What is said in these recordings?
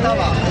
知道吧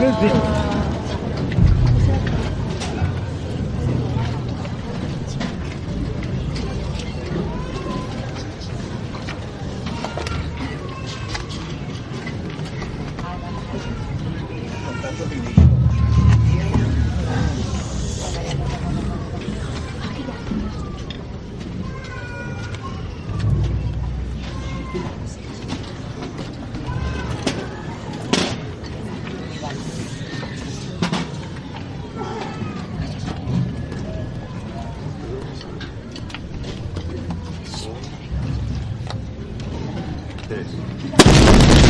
Music. Cheers.